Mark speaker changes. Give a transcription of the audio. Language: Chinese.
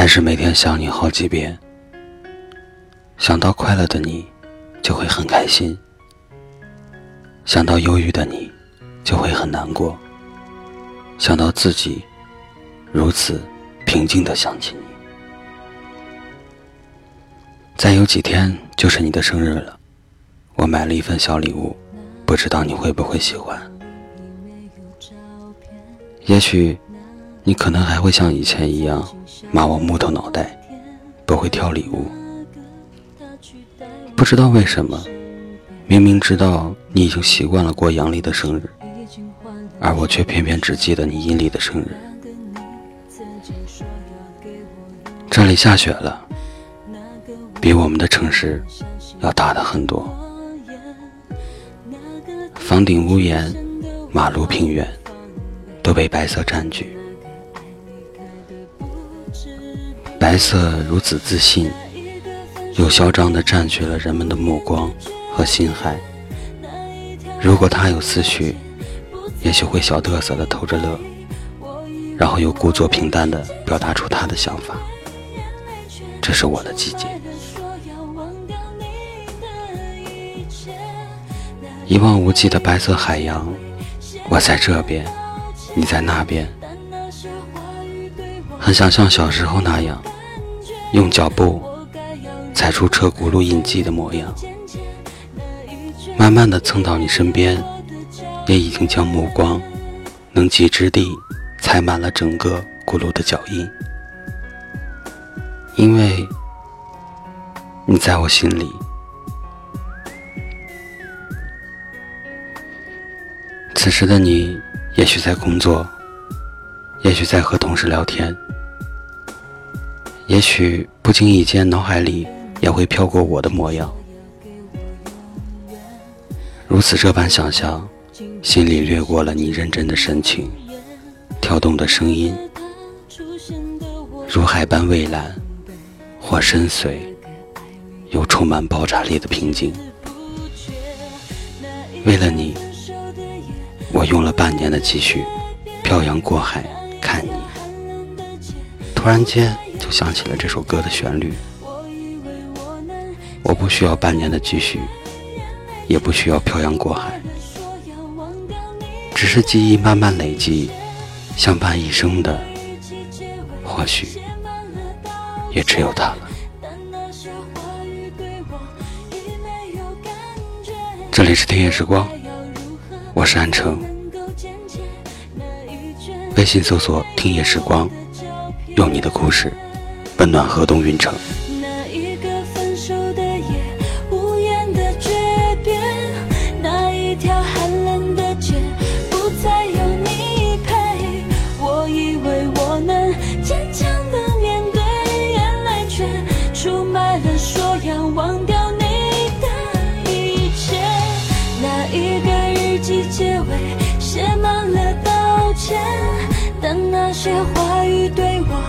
Speaker 1: 还是每天想你好几遍。想到快乐的你，就会很开心；想到忧郁的你，就会很难过。想到自己如此平静的想起你，再有几天就是你的生日了，我买了一份小礼物，不知道你会不会喜欢。也许你可能还会像以前一样骂我木头脑袋，不会挑礼物。不知道为什么，明明知道你已经习惯了过阳历的生日，而我却偏偏只记得你阴历的生日。这里下雪了，比我们的城市要大的很多。房顶屋檐，马路平原，都被白色占据。白色如此自信。又嚣张地占据了人们的目光和心海。如果他有思绪，也许会小嘚瑟地偷着乐，然后又故作平淡地表达出他的想法。这是我的季节。一望无际的白色海洋，我在这边，你在那边，很想像小时候那样，用脚步。踩出车轱辘印记的模样，慢慢的蹭到你身边，也已经将目光能及之地踩满了整个轱辘的脚印，因为你在我心里。此时的你，也许在工作，也许在和同事聊天，也许不经意间脑海里。也会飘过我的模样，如此这般想象，心里掠过了你认真的神情，跳动的声音，如海般蔚蓝，或深邃，又充满爆炸力的平静。为了你，我用了半年的积蓄，漂洋过海看你。突然间就想起了这首歌的旋律。我不需要半年的积蓄，也不需要漂洋过海，只是记忆慢慢累积，相伴一生的，或许也只有他了。这里是听夜时光，我是安城，微信搜索“听夜时光”，用你的故事温暖河东云城。
Speaker 2: 写满了道歉，些话语对我。